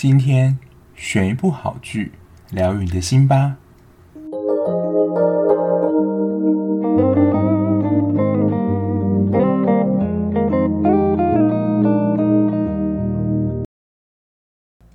今天选一部好剧，疗愈你的心吧。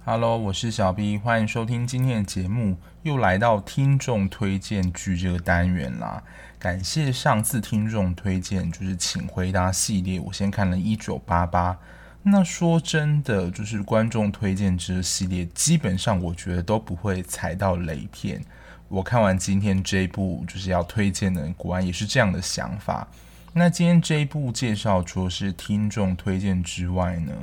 Hello，我是小 B，欢迎收听今天的节目。又来到听众推荐剧这个单元啦。感谢上次听众推荐，就是请回答系列。我先看了一九八八。那说真的，就是观众推荐这系列，基本上我觉得都不会踩到雷片。我看完今天这一部就是要推荐的，果然也是这样的想法。那今天这一部介绍，除了是听众推荐之外呢，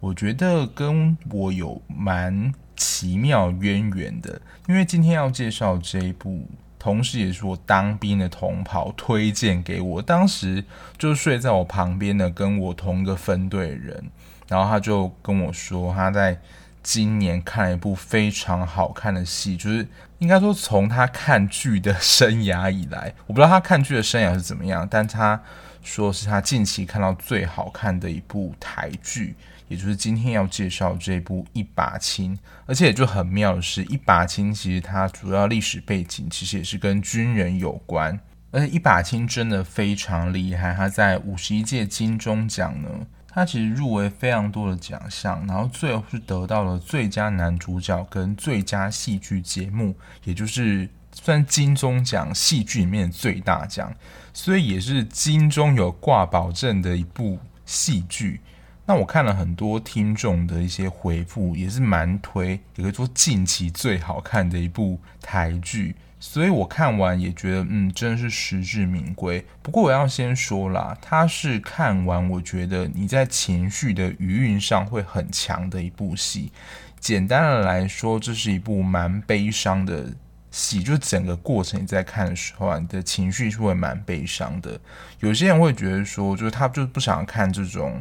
我觉得跟我有蛮奇妙渊源的，因为今天要介绍这一部，同时也是我当兵的同袍推荐给我，当时就睡在我旁边的跟我同一个分队人，然后他就跟我说，他在今年看了一部非常好看的戏，就是应该说从他看剧的生涯以来，我不知道他看剧的生涯是怎么样，但他说是他近期看到最好看的一部台剧。也就是今天要介绍这部《一把青》，而且也就很妙的是，《一把青》其实它主要历史背景其实也是跟军人有关，而且《一把青》真的非常厉害。他在五十一届金钟奖呢，他其实入围非常多的奖项，然后最后是得到了最佳男主角跟最佳戏剧节目，也就是算金钟奖戏剧里面的最大奖，所以也是金钟有挂保证的一部戏剧。那我看了很多听众的一些回复，也是蛮推，也可以说近期最好看的一部台剧，所以我看完也觉得，嗯，真的是实至名归。不过我要先说啦，它是看完我觉得你在情绪的余韵上会很强的一部戏。简单的来说，这是一部蛮悲伤的戏，就整个过程你在看的时候啊，你的情绪是会蛮悲伤的。有些人会觉得说，就是他就是不想看这种。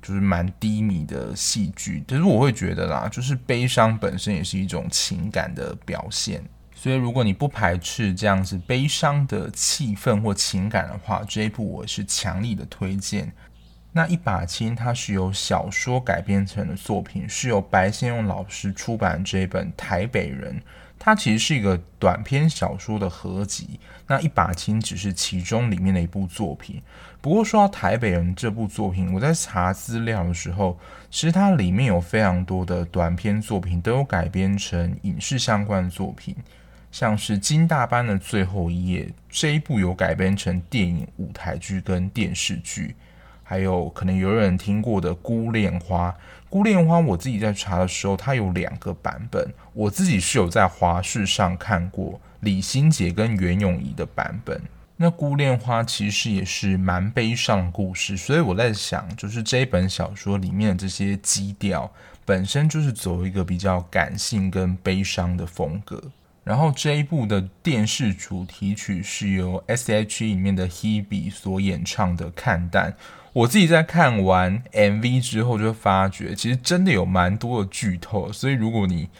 就是蛮低迷的戏剧，但是我会觉得啦，就是悲伤本身也是一种情感的表现，所以如果你不排斥这样子悲伤的气氛或情感的话，这一部我是强力的推荐。那一把青它是由小说改编成的作品，是由白先勇老师出版这一本《台北人》。它其实是一个短篇小说的合集，那一把青只是其中里面的一部作品。不过说到台北人这部作品，我在查资料的时候，其实它里面有非常多的短篇作品都有改编成影视相关的作品，像是金大班的最后一夜这一部有改编成电影、舞台剧跟电视剧。还有可能有人听过的《孤恋花》，《孤恋花》我自己在查的时候，它有两个版本。我自己是有在华视上看过李心洁跟袁咏仪的版本。那《孤恋花》其实也是蛮悲伤故事，所以我在想，就是这一本小说里面的这些基调，本身就是走一个比较感性跟悲伤的风格。然后这一部的电视主题曲是由 S.H.E 里面的 Hebe 所演唱的《看淡》。我自己在看完 MV 之后，就发觉其实真的有蛮多的剧透，所以如果你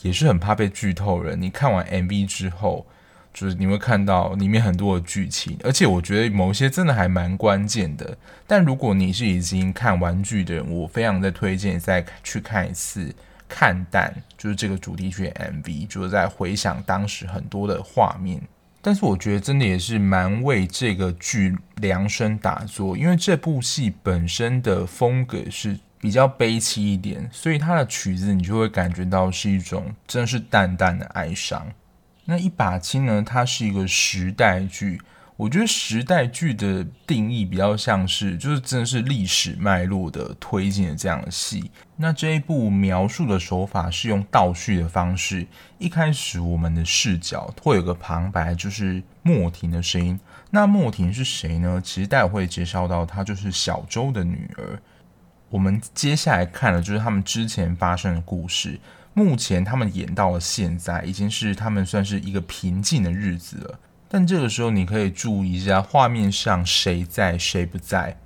也是很怕被剧透人，你看完 MV 之后，就是你会看到里面很多的剧情，而且我觉得某些真的还蛮关键的。但如果你是已经看完剧的人，我非常的推荐再去看一次。看淡就是这个主题曲 MV，就是在回想当时很多的画面。但是我觉得真的也是蛮为这个剧量身打造，因为这部戏本身的风格是比较悲凄一点，所以它的曲子你就会感觉到是一种真是淡淡的哀伤。那一把青呢，它是一个时代剧。我觉得时代剧的定义比较像是，就是真的是历史脉络的推进的这样的戏。那这一部描述的手法是用倒叙的方式，一开始我们的视角会有个旁白，就是莫婷的声音。那莫婷是谁呢？其实待会会介绍到，她就是小周的女儿。我们接下来看的就是他们之前发生的故事。目前他们演到了现在，已经是他们算是一个平静的日子了。但这个时候，你可以注意一下画面上谁在谁不在，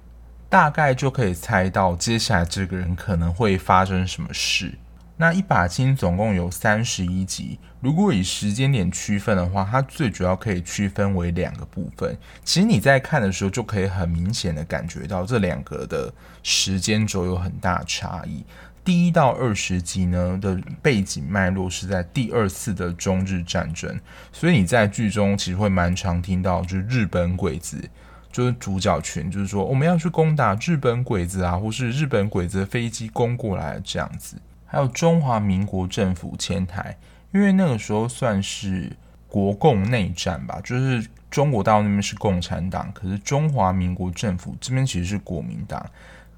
大概就可以猜到接下来这个人可能会发生什么事。那一把金总共有三十一集，如果以时间点区分的话，它最主要可以区分为两个部分。其实你在看的时候，就可以很明显的感觉到这两个的时间轴有很大差异。第一到二十集呢的背景脉络是在第二次的中日战争，所以你在剧中其实会蛮常听到，就是日本鬼子，就是主角群，就是说我们要去攻打日本鬼子啊，或是日本鬼子的飞机攻过来这样子。还有中华民国政府迁台，因为那个时候算是国共内战吧，就是中国大陆那边是共产党，可是中华民国政府这边其实是国民党。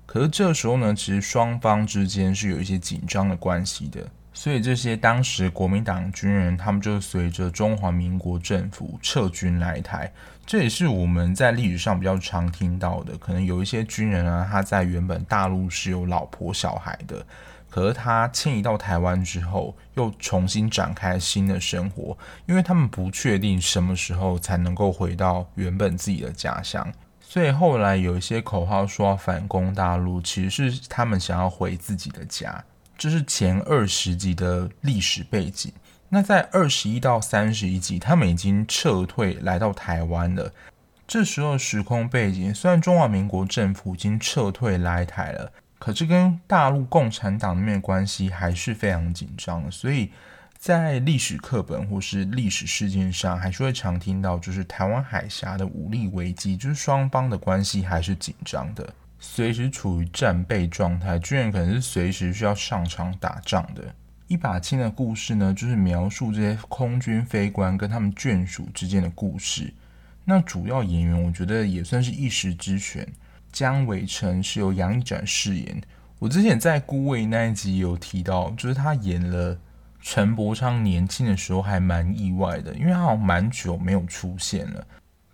可是这时候呢，其实双方之间是有一些紧张的关系的，所以这些当时国民党军人，他们就随着中华民国政府撤军来台。这也是我们在历史上比较常听到的，可能有一些军人啊，他在原本大陆是有老婆小孩的，可是他迁移到台湾之后，又重新展开新的生活，因为他们不确定什么时候才能够回到原本自己的家乡。所以后来有一些口号说要反攻大陆，其实是他们想要回自己的家。这是前二十集的历史背景。那在二十一到三十一集，他们已经撤退来到台湾了。这时候时空背景，虽然中华民国政府已经撤退来台了，可是跟大陆共产党那边的关系还是非常紧张的，所以。在历史课本或是历史事件上，还是会常听到，就是台湾海峡的武力危机，就是双方的关系还是紧张的，随时处于战备状态，军人可能是随时需要上场打仗的。一把青的故事呢，就是描述这些空军飞官跟他们眷属之间的故事。那主要演员，我觉得也算是一时之选，江伟成是由杨一展饰演。我之前在孤味那一集有提到，就是他演了。陈柏昌年轻的时候还蛮意外的，因为他好像蛮久没有出现了。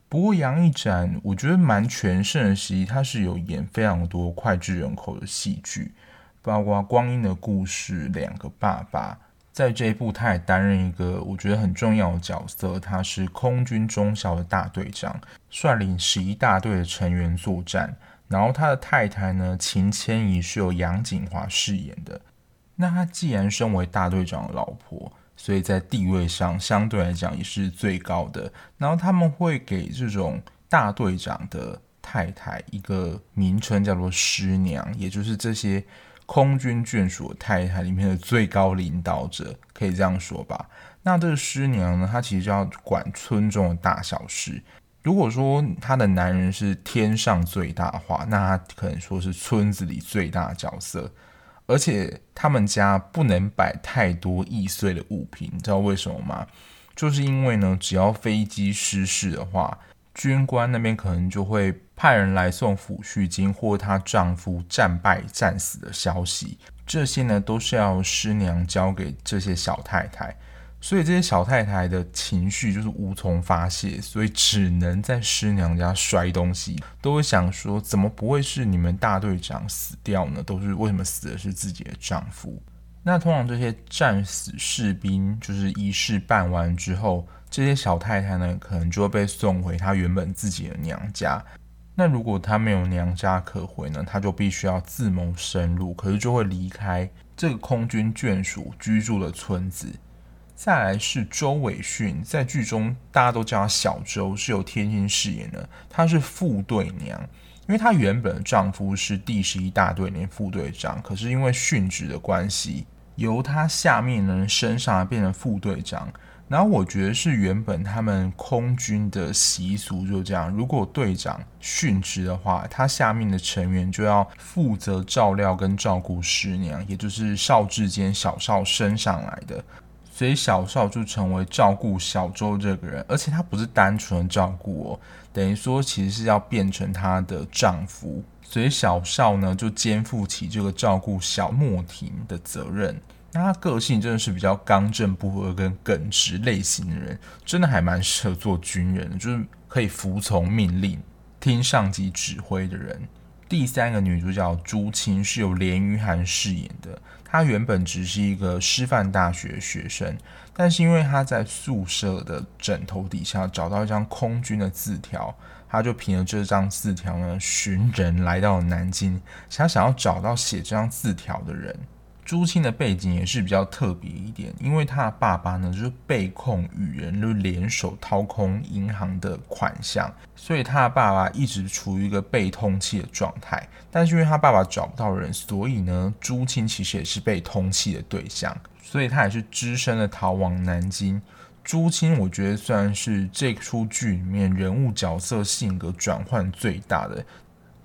不过杨一展我觉得蛮全盛的时期，他是有演非常多脍炙人口的戏剧，包括《光阴的故事》、《两个爸爸》。在这一部，他也担任一个我觉得很重要的角色，他是空军中校的大队长，率领十一大队的成员作战。然后他的太太呢，秦千怡是由杨谨华饰演的。那他既然身为大队长的老婆，所以在地位上相对来讲也是最高的。然后他们会给这种大队长的太太一个名称，叫做师娘，也就是这些空军眷属太太里面的最高领导者，可以这样说吧。那这个师娘呢，她其实就要管村中的大小事。如果说她的男人是天上最大化，那她可能说是村子里最大角色。而且他们家不能摆太多易碎的物品，你知道为什么吗？就是因为呢，只要飞机失事的话，军官那边可能就会派人来送抚恤金或她丈夫战败战死的消息，这些呢都是要师娘交给这些小太太。所以这些小太太的情绪就是无从发泄，所以只能在师娘家摔东西，都会想说，怎么不会是你们大队长死掉呢？都是为什么死的是自己的丈夫？那通常这些战死士兵就是仪式办完之后，这些小太太呢，可能就会被送回她原本自己的娘家。那如果她没有娘家可回呢，她就必须要自谋生路，可是就会离开这个空军眷属居住的村子。再来是周伟训，在剧中大家都叫他小周，是由天心饰演的。她是副队娘，因为她原本的丈夫是第十一大队连副队长，可是因为殉职的关系，由她下面的人升上来变成副队长。然后我觉得是原本他们空军的习俗就这样，如果队长殉职的话，他下面的成员就要负责照料跟照顾师娘，也就是少志坚小少升上来的。所以小少就成为照顾小周这个人，而且他不是单纯的照顾哦，等于说其实是要变成她的丈夫。所以小少呢就肩负起这个照顾小莫婷的责任。那他个性真的是比较刚正不阿跟耿直类型的人，真的还蛮适合做军人，就是可以服从命令、听上级指挥的人。第三个女主角朱青是由连俞涵饰演的。他原本只是一个师范大学学生，但是因为他在宿舍的枕头底下找到一张空军的字条，他就凭着这张字条呢，寻人来到了南京，他想要找到写这张字条的人。朱青的背景也是比较特别一点，因为他的爸爸呢就是被控与人就联手掏空银行的款项，所以他的爸爸一直处于一个被通缉的状态。但是因为他爸爸找不到人，所以呢，朱青其实也是被通缉的对象，所以他也是只身的逃往南京。朱青我觉得算是这出剧里面人物角色性格转换最大的，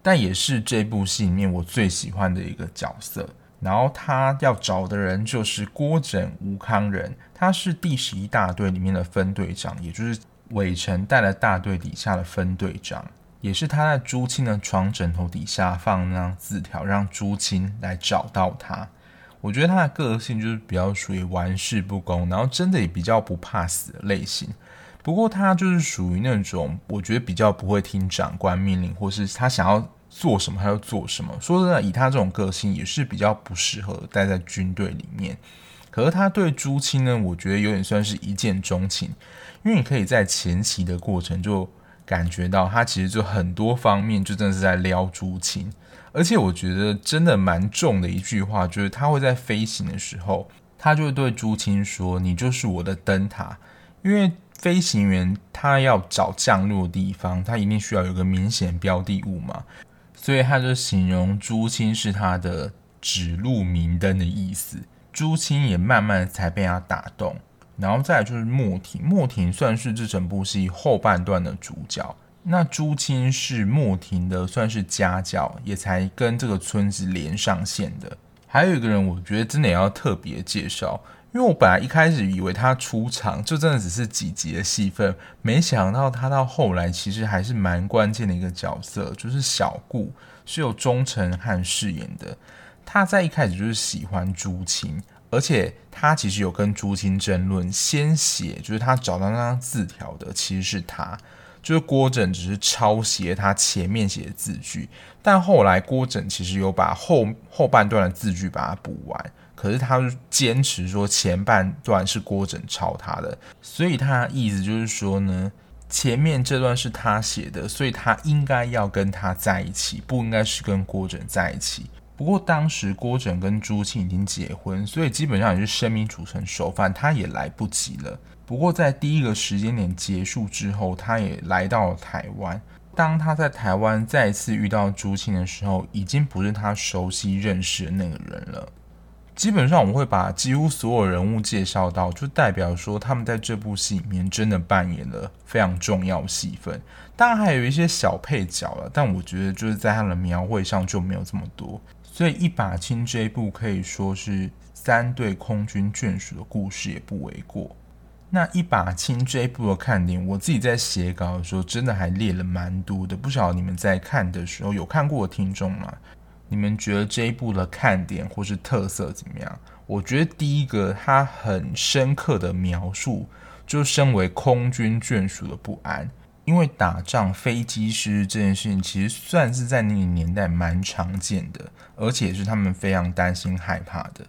但也是这部戏里面我最喜欢的一个角色。然后他要找的人就是郭枕吴康仁，他是第十一大队里面的分队长，也就是韦程带了大队底下的分队长，也是他在朱青的床枕头底下放那张字条，让朱青来找到他。我觉得他的个性就是比较属于玩世不恭，然后真的也比较不怕死的类型。不过他就是属于那种我觉得比较不会听长官命令，或是他想要。做什么他就做什么。说真的，以他这种个性，也是比较不适合待在军队里面。可是他对朱青呢，我觉得有点算是一见钟情，因为你可以在前期的过程就感觉到他其实就很多方面就真的是在撩朱青。而且我觉得真的蛮重的一句话，就是他会在飞行的时候，他就会对朱青说：“你就是我的灯塔。”因为飞行员他要找降落的地方，他一定需要有个明显标的物嘛。所以他就形容朱青是他的指路明灯的意思，朱青也慢慢才被他打动。然后再来就是莫婷，莫婷算是这整部戏后半段的主角。那朱青是莫婷的算是家教，也才跟这个村子连上线的。还有一个人，我觉得真的也要特别介绍。因为我本来一开始以为他出场就真的只是几集的戏份，没想到他到后来其实还是蛮关键的一个角色，就是小顾是由钟承汉饰演的。他在一开始就是喜欢朱青，而且他其实有跟朱青争论，先写就是他找到那张字条的其实是他，就是郭枕只是抄写他前面写的字句，但后来郭枕其实有把后后半段的字句把它补完。可是他坚持说前半段是郭枕抄他的，所以他的意思就是说呢，前面这段是他写的，所以他应该要跟他在一起，不应该是跟郭枕在一起。不过当时郭枕跟朱青已经结婚，所以基本上也是生米煮成熟饭，他也来不及了。不过在第一个时间点结束之后，他也来到了台湾。当他在台湾再次遇到朱青的时候，已经不是他熟悉认识的那个人了。基本上我们会把几乎所有人物介绍到，就代表说他们在这部戏里面真的扮演了非常重要戏份。当然还有一些小配角了，但我觉得就是在他的描绘上就没有这么多。所以一把青这一部可以说是三对空军眷属的故事也不为过。那一把青这一部的看点，我自己在写稿的时候真的还列了蛮多的，不晓得你们在看的时候有看过的听众吗？你们觉得这一部的看点或是特色怎么样？我觉得第一个，它很深刻的描述，就身为空军眷属的不安，因为打仗飞机师这件事情其实算是在那个年代蛮常见的，而且是他们非常担心害怕的，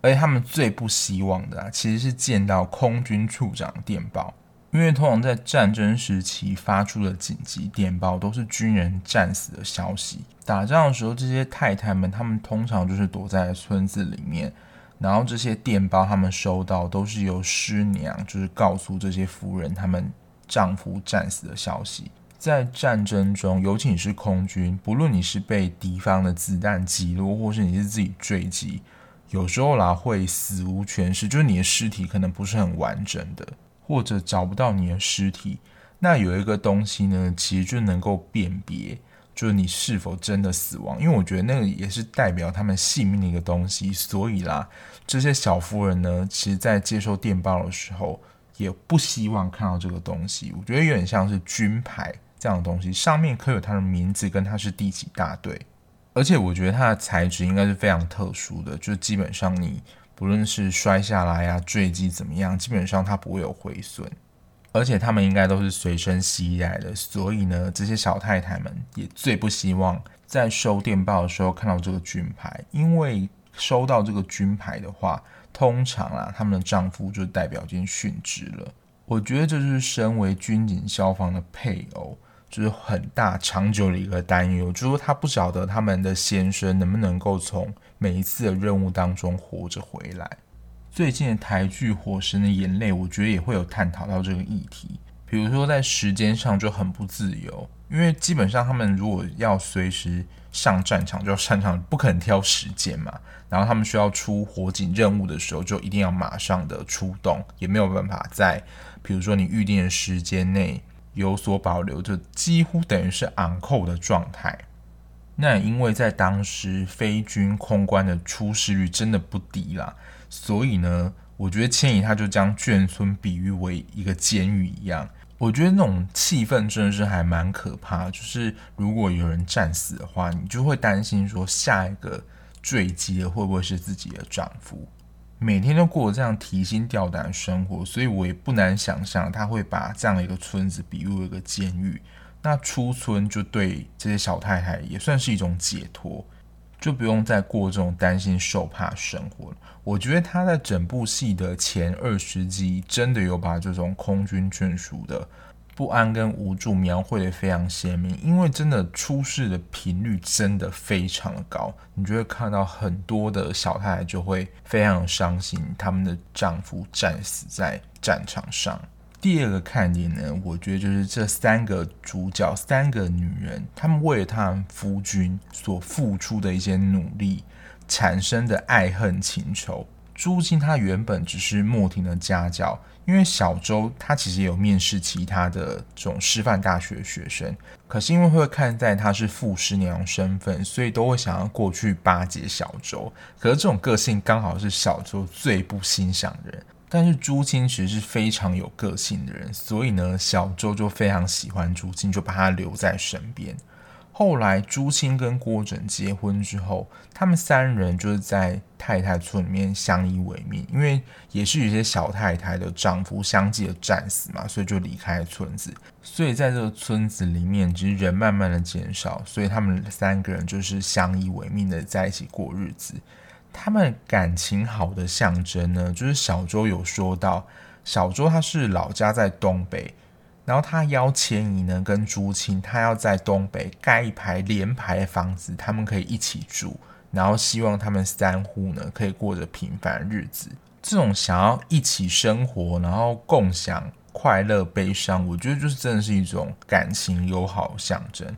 而且他们最不希望的啊，其实是见到空军处长电报。因为通常在战争时期发出的紧急电报都是军人战死的消息。打仗的时候，这些太太们，她们通常就是躲在村子里面，然后这些电报他们收到都是由师娘就是告诉这些夫人他们丈夫战死的消息。在战争中，尤其你是空军，不论你是被敌方的子弹击落，或是你是自己坠机，有时候啦会死无全尸，就是你的尸体可能不是很完整的。或者找不到你的尸体，那有一个东西呢，其实就能够辨别，就是你是否真的死亡。因为我觉得那个也是代表他们性命的一个东西。所以啦，这些小夫人呢，其实在接受电报的时候，也不希望看到这个东西。我觉得有点像是军牌这样的东西，上面刻有他的名字跟他是第几大队。而且我觉得它的材质应该是非常特殊的，就基本上你。不论是摔下来啊、坠机怎么样，基本上它不会有毁损，而且他们应该都是随身携带的，所以呢，这些小太太们也最不希望在收电报的时候看到这个军牌，因为收到这个军牌的话，通常啊，他们的丈夫就代表已经殉职了。我觉得这就是身为军警消防的配偶，就是很大长久的一个担忧，就是他不晓得他们的先生能不能够从每一次的任务当中活着回来。最近的台剧《火神的眼泪》，我觉得也会有探讨到这个议题。比如说在时间上就很不自由，因为基本上他们如果要随时上战场就要擅长，不可能挑时间嘛。然后他们需要出火警任务的时候，就一定要马上的出动，也没有办法在比如说你预定的时间内有所保留，就几乎等于是昂扣的状态。那因为在当时非军空关的出事率真的不低啦，所以呢，我觉得千仪他就将眷村比喻为一个监狱一样。我觉得那种气氛真的是还蛮可怕，就是如果有人战死的话，你就会担心说下一个坠机的会不会是自己的丈夫？每天都过这样提心吊胆的生活，所以我也不难想象他会把这样的一个村子比喻为一个监狱。那出村就对这些小太太也算是一种解脱，就不用再过这种担心受怕生活了。我觉得他在整部戏的前二十集真的有把这种空军眷属的不安跟无助描绘得非常鲜明，因为真的出事的频率真的非常的高，你就会看到很多的小太太就会非常伤心，他们的丈夫战死在战场上。第二个看点呢，我觉得就是这三个主角，三个女人，她们为了她们夫君所付出的一些努力，产生的爱恨情仇。朱青她原本只是莫婷的家教，因为小周她其实也有面试其他的这种师范大学的学生，可是因为会看在她是副师娘身份，所以都会想要过去巴结小周。可是这种个性刚好是小周最不欣赏的人。但是朱青其实是非常有个性的人，所以呢，小周就非常喜欢朱青，就把他留在身边。后来朱青跟郭枕结婚之后，他们三人就是在太太村里面相依为命，因为也是有些小太太的丈夫相继的战死嘛，所以就离开村子。所以在这个村子里面，其实人慢慢的减少，所以他们三个人就是相依为命的在一起过日子。他们感情好的象征呢，就是小周有说到，小周他是老家在东北，然后他邀千仪呢跟朱青，他要在东北盖一排连排的房子，他们可以一起住，然后希望他们三户呢可以过着平凡日子。这种想要一起生活，然后共享快乐悲伤，我觉得就是真的是一种感情友好象征。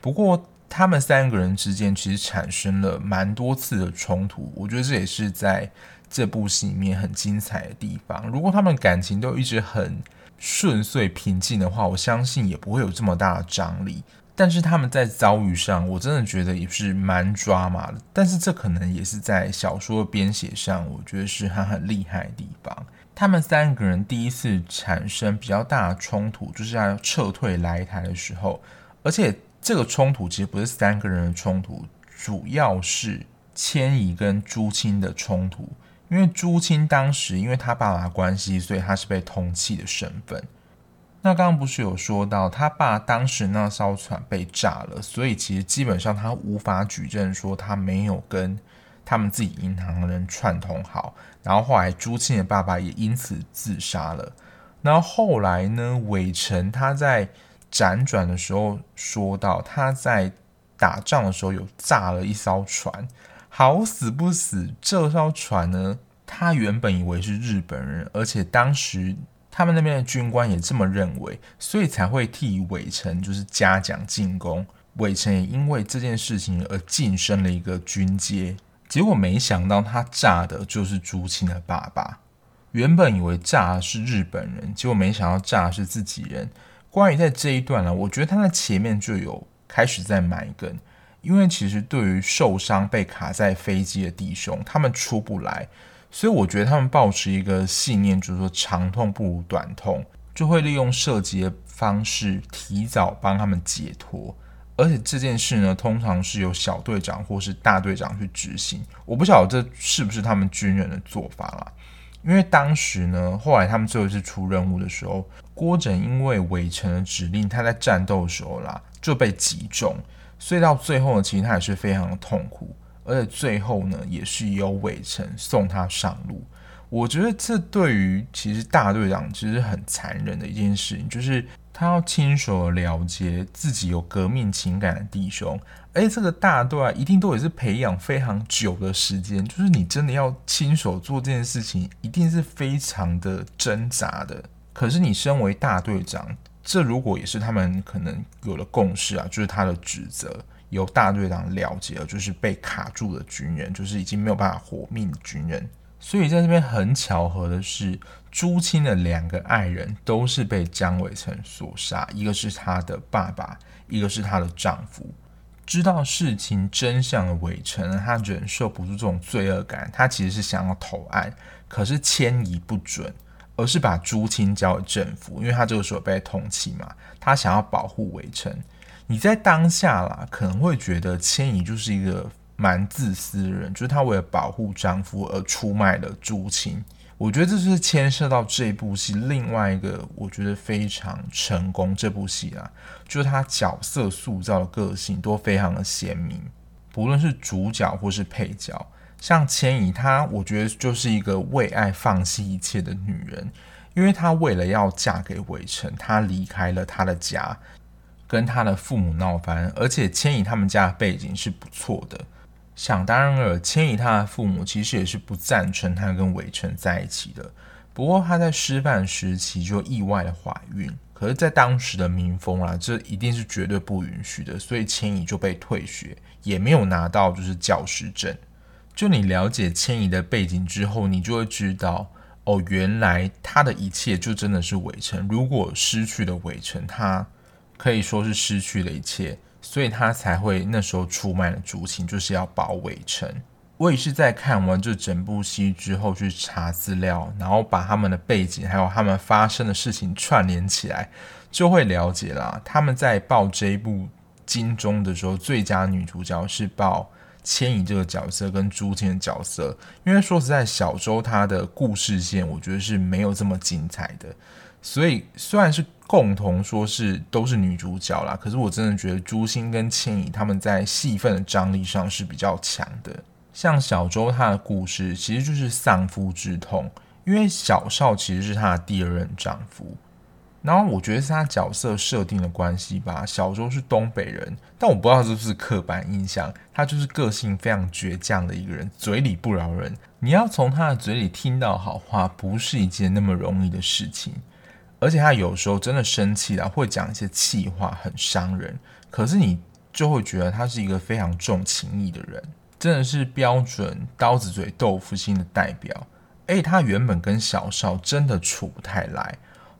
不过，他们三个人之间其实产生了蛮多次的冲突，我觉得这也是在这部戏里面很精彩的地方。如果他们感情都一直很顺遂平静的话，我相信也不会有这么大的张力。但是他们在遭遇上，我真的觉得也是蛮抓马的。但是这可能也是在小说编写上，我觉得是他很厉害的地方。他们三个人第一次产生比较大的冲突，就是要撤退来台的时候，而且。这个冲突其实不是三个人的冲突，主要是千仪跟朱青的冲突。因为朱青当时因为他爸爸关系，所以他是被通缉的身份。那刚刚不是有说到他爸当时那艘船被炸了，所以其实基本上他无法举证说他没有跟他们自己银行的人串通好。然后后来朱青的爸爸也因此自杀了。然后后来呢，伟成他在。辗转的时候说到，他在打仗的时候有炸了一艘船，好死不死，这艘船呢，他原本以为是日本人，而且当时他们那边的军官也这么认为，所以才会替伟成就是嘉奖进攻。伟成也因为这件事情而晋升了一个军阶，结果没想到他炸的就是朱青的爸爸。原本以为炸的是日本人，结果没想到炸的是自己人。关于在这一段呢，我觉得他在前面就有开始在埋梗，因为其实对于受伤被卡在飞机的弟兄，他们出不来，所以我觉得他们抱持一个信念，就是说长痛不如短痛，就会利用射击的方式提早帮他们解脱。而且这件事呢，通常是由小队长或是大队长去执行。我不晓得这是不是他们军人的做法啦。因为当时呢，后来他们最后一次出任务的时候，郭枕因为韦成的指令，他在战斗的时候啦就被击中，所以到最后呢，其实他也是非常的痛苦，而且最后呢，也是由韦成送他上路。我觉得这对于其实大队长其实很残忍的一件事情，就是他要亲手了结自己有革命情感的弟兄。哎，这个大队啊，一定都也是培养非常久的时间，就是你真的要亲手做这件事情，一定是非常的挣扎的。可是你身为大队长，这如果也是他们可能有了共识啊，就是他的职责，由大队长了结了，就是被卡住的军人，就是已经没有办法活命的军人。所以在这边很巧合的是，朱青的两个爱人都是被江伟成所杀，一个是他的爸爸，一个是他的丈夫。知道事情真相的伟成，他忍受不住这种罪恶感，他其实是想要投案，可是迁移不准，而是把朱青交给政府，因为他这个时候被通缉嘛，他想要保护伟成。你在当下啦，可能会觉得迁移就是一个蛮自私的人，就是他为了保护丈夫而出卖了朱青。我觉得这是牵涉到这部戏另外一个我觉得非常成功这部戏啊，就是他角色塑造的个性都非常的鲜明，不论是主角或是配角，像千怡她，我觉得就是一个为爱放弃一切的女人，因为她为了要嫁给伟成，她离开了她的家，跟她的父母闹翻，而且千怡他们家的背景是不错的。想当然尔，千怡他的父母其实也是不赞成他跟伟成在一起的。不过他在师范时期就意外的怀孕，可是，在当时的民风啊，这一定是绝对不允许的，所以千怡就被退学，也没有拿到就是教师证。就你了解千怡的背景之后，你就会知道，哦，原来他的一切就真的是伟成。如果失去了伟成，他可以说是失去了一切。所以他才会那时候出卖了竹青，就是要保伟成。我也是在看完这整部戏之后去查资料，然后把他们的背景还有他们发生的事情串联起来，就会了解啦。他们在报这一部金钟的时候，最佳女主角是报千怡这个角色跟朱青的角色。因为说实在，小周她的故事线，我觉得是没有这么精彩的。所以虽然是共同说是都是女主角啦，可是我真的觉得朱青跟千怡他们在戏份的张力上是比较强的。像小周她的故事其实就是丧夫之痛，因为小邵其实是她的第二任丈夫。然后我觉得是他角色设定的关系吧。小周是东北人，但我不知道是不是刻板印象，他就是个性非常倔强的一个人，嘴里不饶人。你要从他的嘴里听到好话，不是一件那么容易的事情。而且他有时候真的生气了，会讲一些气话，很伤人。可是你就会觉得他是一个非常重情义的人，真的是标准刀子嘴豆腐心的代表。诶，他原本跟小邵真的处不太来，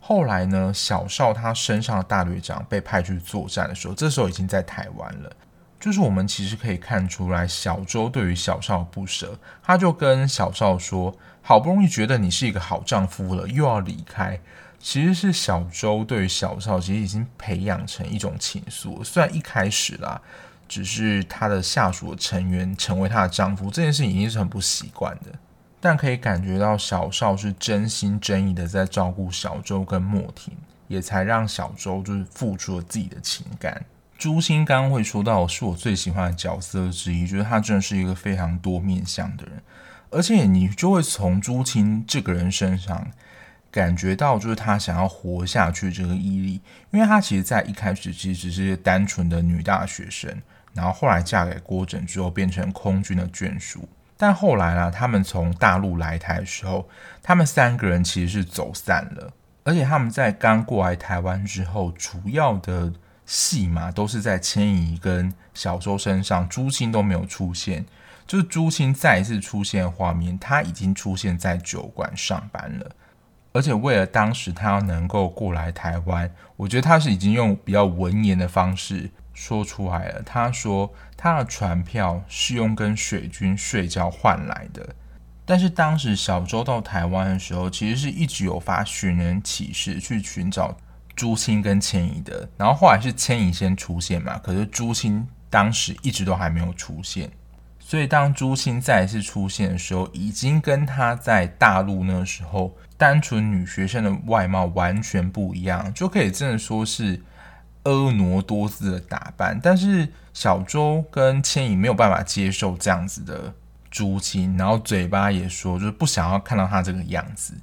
后来呢，小邵他身上的大队长被派去作战的时候，这时候已经在台湾了。就是我们其实可以看出来，小周对于小邵不舍，他就跟小邵说：“好不容易觉得你是一个好丈夫了，又要离开。”其实是小周对于小邵其实已经培养成一种情愫，虽然一开始啦，只是他的下属的成员成为他的丈夫这件事情已经是很不习惯的，但可以感觉到小邵是真心真意的在照顾小周跟莫婷，也才让小周就是付出了自己的情感。朱青刚刚会说到是我最喜欢的角色之一，觉得他真的是一个非常多面向的人，而且你就会从朱青这个人身上。感觉到就是他想要活下去这个毅力，因为他其实，在一开始其实只是单纯的女大学生，然后后来嫁给郭枕之后变成空军的眷属，但后来呢，他们从大陆来台的时候，他们三个人其实是走散了，而且他们在刚过来台湾之后，主要的戏码都是在千怡跟小周身上，朱青都没有出现，就是朱青再一次出现画面，他已经出现在酒馆上班了。而且为了当时他要能够过来台湾，我觉得他是已经用比较文言的方式说出来了。他说他的船票是用跟水军睡觉换来的，但是当时小周到台湾的时候，其实是一直有发寻人启事去寻找朱青跟千怡的。然后后来是千怡先出现嘛，可是朱青当时一直都还没有出现。所以，当朱青再一次出现的时候，已经跟他在大陆那时候单纯女学生的外貌完全不一样，就可以真的说是婀娜多姿的打扮。但是小周跟千怡没有办法接受这样子的朱青，然后嘴巴也说就是不想要看到他这个样子，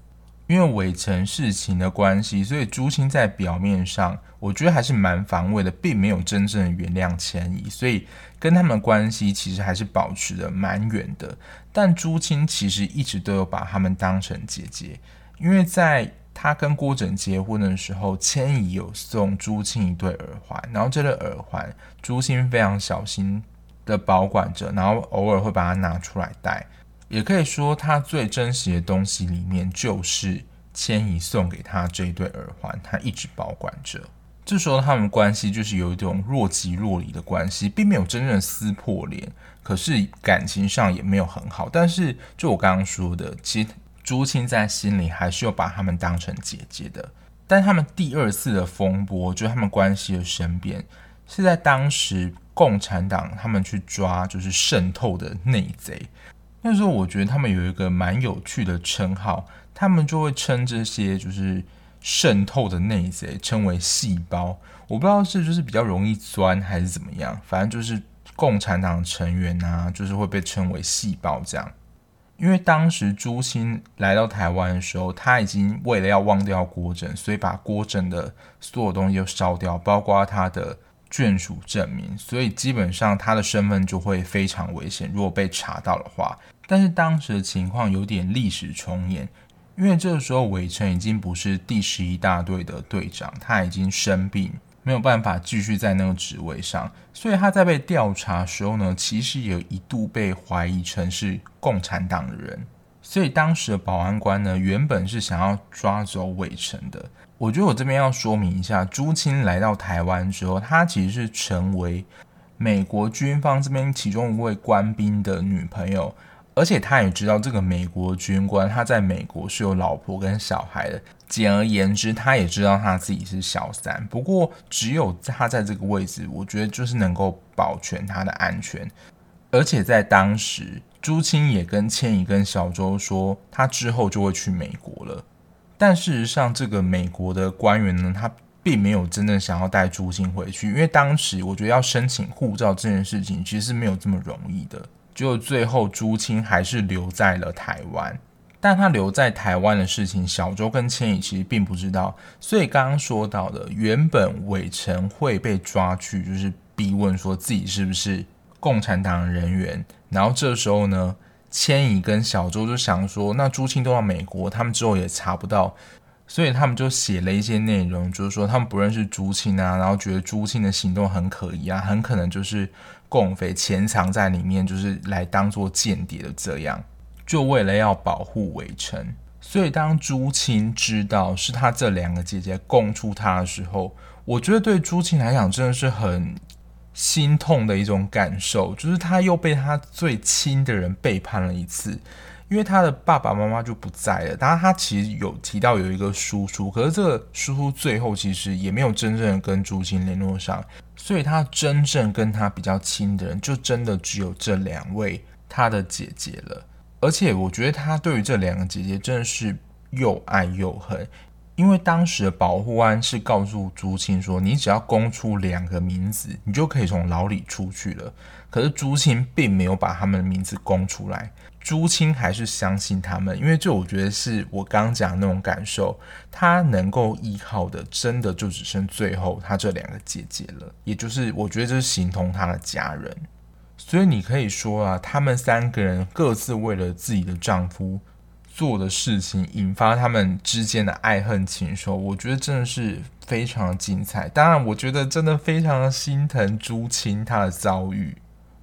因为伟成事情的关系，所以朱青在表面上，我觉得还是蛮防卫的，并没有真正原谅千怡，所以跟他们关系其实还是保持的蛮远的。但朱青其实一直都有把他们当成姐姐，因为在他跟郭枕结婚的时候，千怡有送朱青一对耳环，然后这对耳环朱青非常小心的保管着，然后偶尔会把它拿出来戴。也可以说，他最珍惜的东西里面就是千怡送给他这一对耳环，他一直保管着。这时候他们关系就是有一种若即若离的关系，并没有真正撕破脸，可是感情上也没有很好。但是就我刚刚说的，其实朱青在心里还是有把他们当成姐姐的。但他们第二次的风波，就是他们关系的生变，是在当时共产党他们去抓就是渗透的内贼。那时候我觉得他们有一个蛮有趣的称号，他们就会称这些就是渗透的内贼称为细胞。我不知道是就是比较容易钻还是怎么样，反正就是共产党成员啊，就是会被称为细胞这样。因为当时朱青来到台湾的时候，他已经为了要忘掉郭枕，所以把郭枕的所有东西都烧掉，包括他的。眷属证明，所以基本上他的身份就会非常危险。如果被查到的话，但是当时的情况有点历史重演，因为这个时候伟成已经不是第十一大队的队长，他已经生病，没有办法继续在那个职位上，所以他在被调查的时候呢，其实也一度被怀疑成是共产党的人。所以当时的保安官呢，原本是想要抓走伟成的。我觉得我这边要说明一下，朱青来到台湾之后，他其实是成为美国军方这边其中一位官兵的女朋友，而且他也知道这个美国军官他在美国是有老婆跟小孩的。简而言之，他也知道他自己是小三。不过，只有他在这个位置，我觉得就是能够保全他的安全。而且在当时，朱青也跟千怡跟小周说，他之后就会去美国了。但事实上，这个美国的官员呢，他并没有真正想要带朱青回去，因为当时我觉得要申请护照这件事情其实是没有这么容易的。结果最后朱青还是留在了台湾，但他留在台湾的事情，小周跟千怡其实并不知道。所以刚刚说到的，原本伟成会被抓去，就是逼问说自己是不是共产党人员，然后这时候呢，千怡跟小周就想说，那朱青都到美国，他们之后也查不到，所以他们就写了一些内容，就是说他们不认识朱青啊，然后觉得朱青的行动很可疑啊，很可能就是共匪潜藏在里面，就是来当做间谍的这样，就为了要保护伟成。所以当朱青知道是他这两个姐姐供出他的时候，我觉得对朱青来讲真的是很。心痛的一种感受，就是他又被他最亲的人背叛了一次，因为他的爸爸妈妈就不在了。当然，他其实有提到有一个叔叔，可是这个叔叔最后其实也没有真正的跟朱青联络上，所以他真正跟他比较亲的人，就真的只有这两位他的姐姐了。而且，我觉得他对于这两个姐姐真的是又爱又恨。因为当时的保护安是告诉朱青说，你只要供出两个名字，你就可以从牢里出去了。可是朱青并没有把他们的名字供出来，朱青还是相信他们，因为这我觉得是我刚刚讲的那种感受，他能够依靠的，真的就只剩最后他这两个姐姐了，也就是我觉得这是形同他的家人。所以你可以说啊，他们三个人各自为了自己的丈夫。做的事情引发他们之间的爱恨情仇，我觉得真的是非常精彩。当然，我觉得真的非常心疼朱青她的遭遇。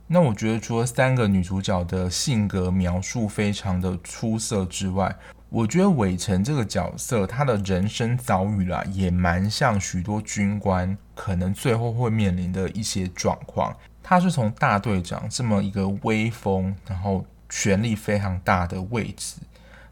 那我觉得除了三个女主角的性格描述非常的出色之外，我觉得伟成这个角色他的人生遭遇啦，也蛮像许多军官可能最后会面临的一些状况。他是从大队长这么一个威风，然后权力非常大的位置。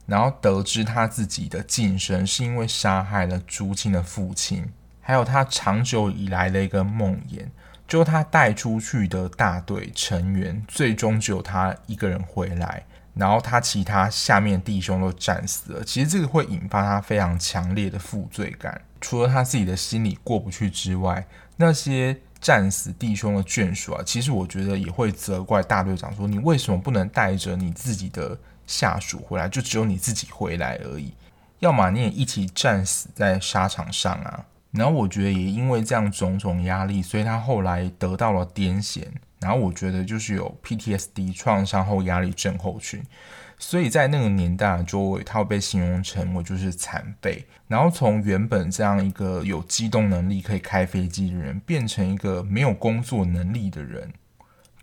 然后得知他自己的晋升是因为杀害了朱青的父亲，还有他长久以来的一个梦魇，就他带出去的大队成员，最终只有他一个人回来，然后他其他下面弟兄都战死了。其实这个会引发他非常强烈的负罪感，除了他自己的心里过不去之外，那些战死弟兄的眷属啊，其实我觉得也会责怪大队长说：“你为什么不能带着你自己的？”下属回来就只有你自己回来而已，要么你也一起战死在沙场上啊。然后我觉得也因为这样种种压力，所以他后来得到了癫痫。然后我觉得就是有 PTSD 创伤后压力症候群。所以在那个年代的周围，他会被形容成为就是残废。然后从原本这样一个有机动能力可以开飞机的人，变成一个没有工作能力的人。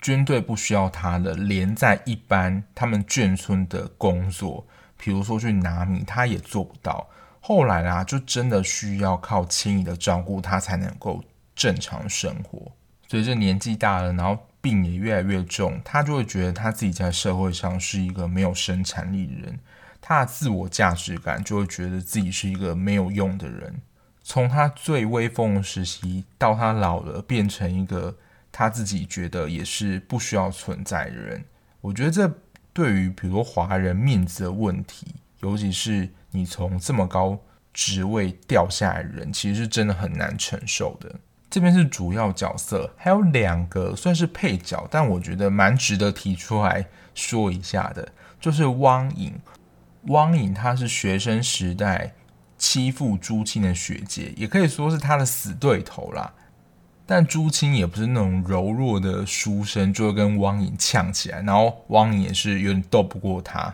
军队不需要他了，连在一般他们眷村的工作，比如说去拿米，他也做不到。后来啦，就真的需要靠亲人的照顾，他才能够正常生活。随着年纪大了，然后。病也越来越重，他就会觉得他自己在社会上是一个没有生产力的人，他的自我价值感就会觉得自己是一个没有用的人。从他最威风的时期到他老了，变成一个他自己觉得也是不需要存在的人。我觉得这对于比如华人面子的问题，尤其是你从这么高职位掉下来的人，其实是真的很难承受的。这边是主要角色，还有两个算是配角，但我觉得蛮值得提出来说一下的，就是汪颖。汪颖她是学生时代欺负朱青的学姐，也可以说是她的死对头啦。但朱青也不是那种柔弱的书生，就会跟汪颖呛起来，然后汪颖也是有点斗不过他。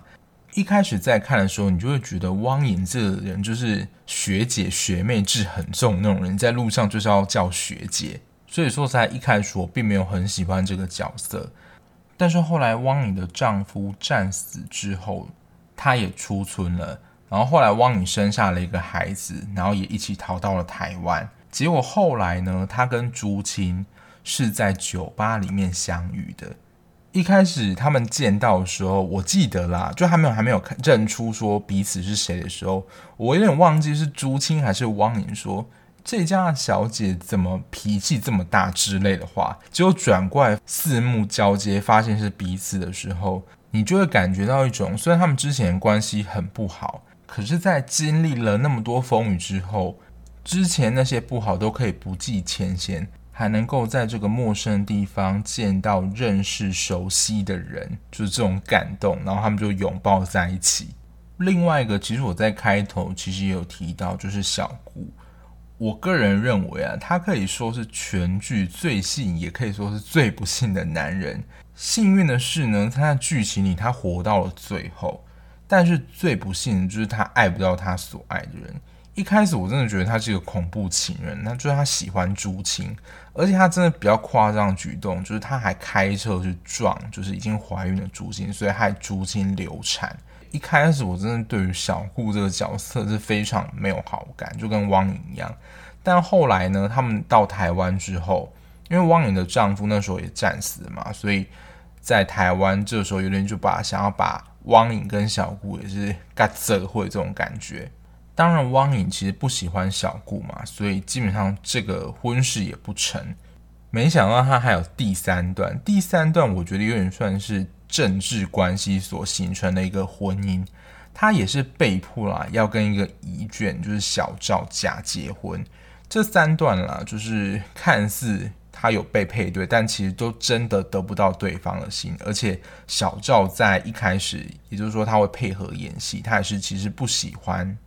一开始在看的时候，你就会觉得汪颖这个人就是学姐学妹制很重那种人，在路上就是要叫学姐。所以说，在一开始我并没有很喜欢这个角色。但是后来汪颖的丈夫战死之后，她也出村了。然后后来汪颖生下了一个孩子，然后也一起逃到了台湾。结果后来呢，她跟朱青是在酒吧里面相遇的。一开始他们见到的时候，我记得啦，就还没有还没有认出说彼此是谁的时候，我有点忘记是朱青还是汪颖说这家小姐怎么脾气这么大之类的话。结果转过来四目交接，发现是彼此的时候，你就会感觉到一种，虽然他们之前关系很不好，可是，在经历了那么多风雨之后，之前那些不好都可以不计前嫌。还能够在这个陌生的地方见到认识、熟悉的人，就是这种感动，然后他们就拥抱在一起。另外一个，其实我在开头其实也有提到，就是小顾。我个人认为啊，他可以说是全剧最幸，也可以说是最不幸的男人。幸运的是呢，他在剧情里他活到了最后，但是最不幸的就是他爱不到他所爱的人。一开始我真的觉得他是一个恐怖情人，那就是他喜欢朱青，而且他真的比较夸张举动，就是他还开车去撞，就是已经怀孕的朱青，所以害朱青流产。一开始我真的对于小顾这个角色是非常没有好感，就跟汪颖一样。但后来呢，他们到台湾之后，因为汪颖的丈夫那时候也战死嘛，所以在台湾这时候有点就把想要把汪颖跟小顾也是干社会这种感觉。当然，汪颖其实不喜欢小顾嘛，所以基本上这个婚事也不成。没想到他还有第三段，第三段我觉得有点算是政治关系所形成的一个婚姻。他也是被迫啦，要跟一个遗眷，就是小赵假结婚。这三段啦，就是看似他有被配对，但其实都真的得不到对方的心。而且小赵在一开始，也就是说他会配合演戏，他也是其实不喜欢。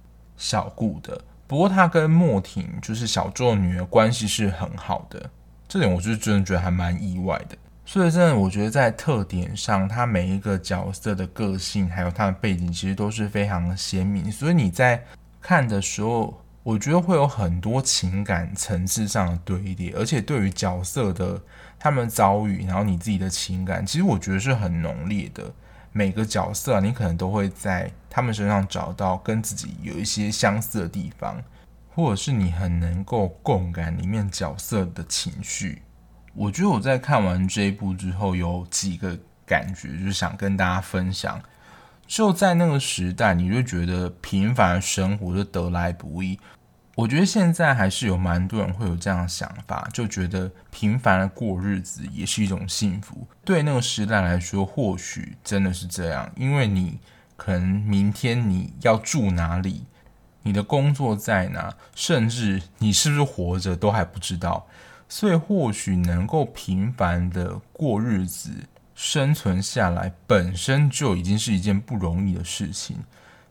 小顾的，不过他跟莫婷就是小周女儿关系是很好的，这点我是真的觉得还蛮意外的。所以真的，我觉得在特点上，他每一个角色的个性还有他的背景，其实都是非常的鲜明。所以你在看的时候，我觉得会有很多情感层次上的堆叠，而且对于角色的他们遭遇，然后你自己的情感，其实我觉得是很浓烈的。每个角色，你可能都会在他们身上找到跟自己有一些相似的地方，或者是你很能够共感里面角色的情绪。我觉得我在看完这一部之后，有几个感觉，就是想跟大家分享。就在那个时代，你就觉得平凡的生活就得来不易。我觉得现在还是有蛮多人会有这样的想法，就觉得平凡的过日子也是一种幸福。对那个时代来说，或许真的是这样，因为你可能明天你要住哪里，你的工作在哪，甚至你是不是活着都还不知道。所以或许能够平凡的过日子、生存下来，本身就已经是一件不容易的事情。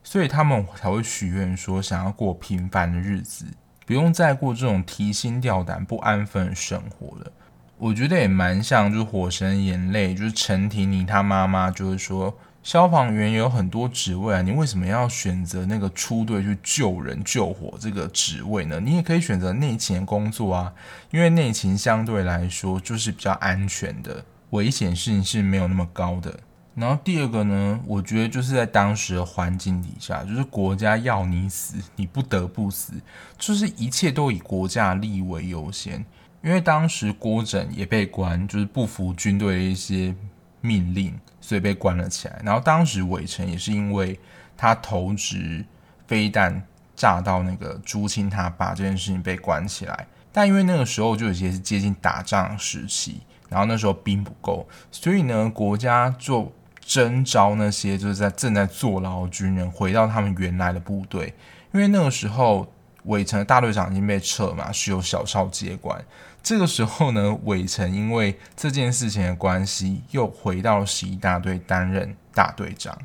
所以他们才会许愿说想要过平凡的日子，不用再过这种提心吊胆、不安分的生活了。我觉得也蛮像，就是《火神眼泪》，就是陈婷妮她妈妈就是说。消防员有很多职位啊，你为什么要选择那个出队去救人救火这个职位呢？你也可以选择内勤工作啊，因为内勤相对来说就是比较安全的，危险性是没有那么高的。然后第二个呢，我觉得就是在当时的环境底下，就是国家要你死，你不得不死，就是一切都以国家利益为优先。因为当时郭枕也被关，就是不服军队的一些命令。所以被关了起来。然后当时伟成也是因为他投掷飞弹炸到那个朱清他爸这件事情被关起来。但因为那个时候就有些是接近打仗时期，然后那时候兵不够，所以呢国家就征召那些就是在正在坐牢的军人回到他们原来的部队。因为那个时候伟成的大队长已经被撤嘛，是由小少接管。这个时候呢，伟成因为这件事情的关系，又回到十一大队担任大队长。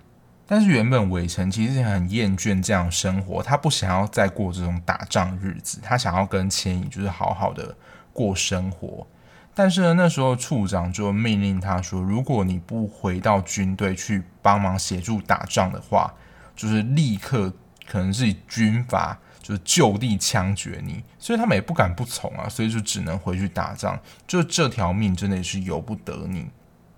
但是原本伟成其实很厌倦这样生活，他不想要再过这种打仗日子，他想要跟千影就是好好的过生活。但是呢，那时候处长就命令他说，如果你不回到军队去帮忙协助打仗的话，就是立刻可能是以军法。就是就地枪决你，所以他们也不敢不从啊，所以就只能回去打仗。就这条命真的也是由不得你，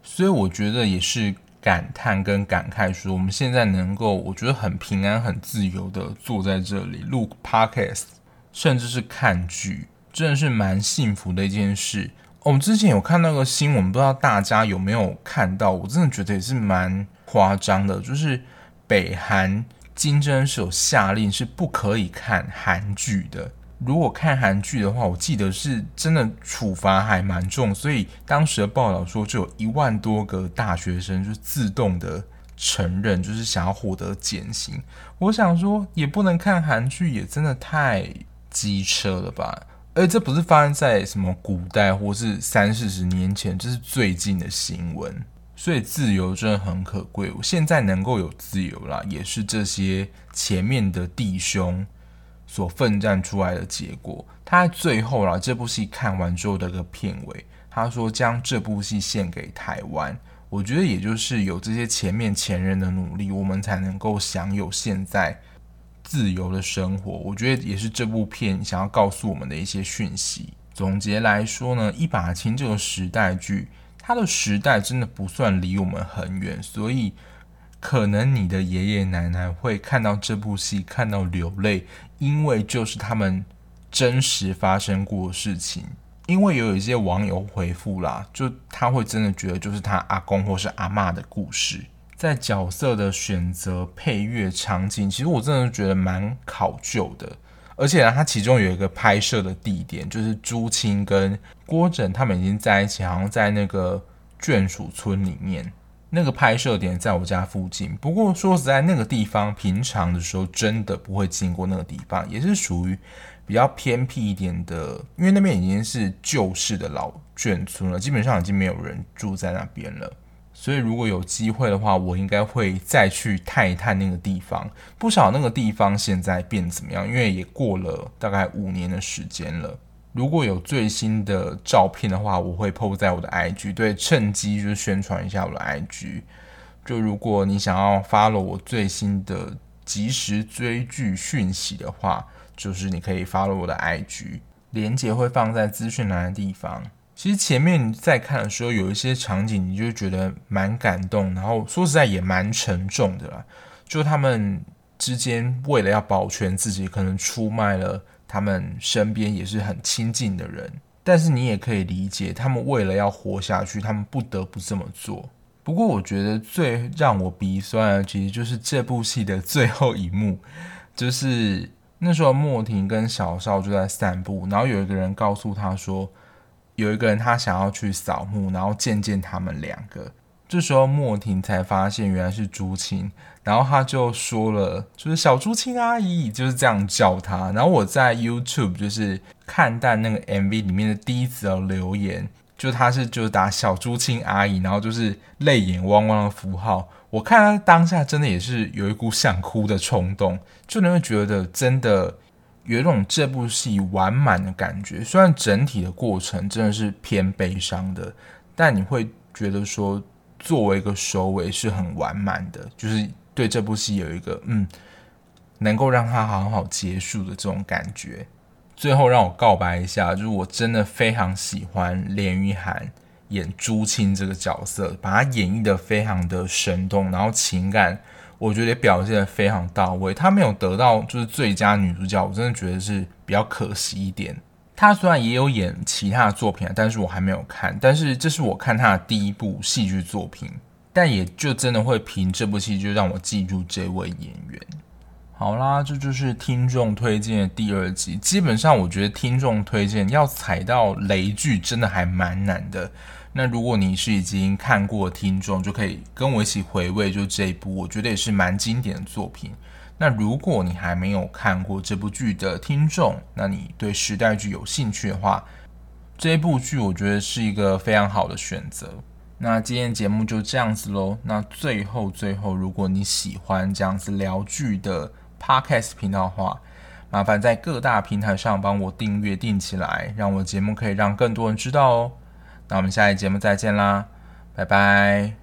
所以我觉得也是感叹跟感慨，说我们现在能够，我觉得很平安、很自由的坐在这里录 podcast，甚至是看剧，真的是蛮幸福的一件事。我们之前有看那个新闻，不知道大家有没有看到？我真的觉得也是蛮夸张的，就是北韩。金正恩是有下令是不可以看韩剧的。如果看韩剧的话，我记得是真的处罚还蛮重，所以当时的报道说，就有一万多个大学生就自动的承认，就是想要获得减刑。我想说，也不能看韩剧，也真的太机车了吧？而这不是发生在什么古代或是三四十年前，这是最近的新闻。所以自由真的很可贵，我现在能够有自由啦，也是这些前面的弟兄所奋战出来的结果。他在最后啦，这部戏看完之后的个片尾，他说将这部戏献给台湾。我觉得也就是有这些前面前人的努力，我们才能够享有现在自由的生活。我觉得也是这部片想要告诉我们的一些讯息。总结来说呢，一把青这个时代剧。它的时代真的不算离我们很远，所以可能你的爷爷奶奶会看到这部戏看到流泪，因为就是他们真实发生过的事情。因为有一些网友回复啦，就他会真的觉得就是他阿公或是阿嬷的故事，在角色的选择、配乐、场景，其实我真的觉得蛮考究的。而且呢，它其中有一个拍摄的地点，就是朱清跟郭枕他们已经在一起，好像在那个眷属村里面。那个拍摄点在我家附近。不过说实在，那个地方平常的时候真的不会经过那个地方，也是属于比较偏僻一点的，因为那边已经是旧式的老眷村了，基本上已经没有人住在那边了。所以，如果有机会的话，我应该会再去探一探那个地方。不晓得那个地方现在变怎么样，因为也过了大概五年的时间了。如果有最新的照片的话，我会 po 在我的 IG，对，趁机就宣传一下我的 IG。就如果你想要 follow 我最新的即时追剧讯息的话，就是你可以 follow 我的 IG，连接会放在资讯栏的地方。其实前面在看的时候，有一些场景，你就觉得蛮感动，然后说实在也蛮沉重的啦。就他们之间为了要保全自己，可能出卖了他们身边也是很亲近的人。但是你也可以理解，他们为了要活下去，他们不得不这么做。不过我觉得最让我鼻酸的，其实就是这部戏的最后一幕，就是那时候莫婷跟小少就在散步，然后有一个人告诉他说。有一个人，他想要去扫墓，然后见见他们两个。这时候莫婷才发现原来是朱青，然后他就说了，就是小朱青阿姨，就是这样叫他。然后我在 YouTube 就是看到那个 MV 里面的第一则留言，就他是就是打小朱青阿姨，然后就是泪眼汪汪的符号。我看他当下真的也是有一股想哭的冲动，就你会觉得真的有一种这部戏完满的感觉。虽然整体的过程真的是偏悲伤的，但你会觉得说作为一个收尾是很完满的，就是对这部戏有一个嗯，能够让它好好结束的这种感觉。最后让我告白一下，就是我真的非常喜欢连俞涵。演朱青这个角色，把他演绎得非常的生动，然后情感我觉得表现得非常到位。他没有得到就是最佳女主角，我真的觉得是比较可惜一点。他虽然也有演其他的作品，但是我还没有看。但是这是我看他的第一部戏剧作品，但也就真的会凭这部戏就让我记住这位演员。好啦，这就是听众推荐的第二集。基本上我觉得听众推荐要踩到雷剧真的还蛮难的。那如果你是已经看过听众，就可以跟我一起回味，就这一部，我觉得也是蛮经典的作品。那如果你还没有看过这部剧的听众，那你对时代剧有兴趣的话，这一部剧我觉得是一个非常好的选择。那今天节目就这样子喽。那最后最后，如果你喜欢这样子聊剧的 Podcast 频道的话，麻烦在各大平台上帮我订阅订起来，让我节目可以让更多人知道哦。那我们下一节目再见啦，拜拜。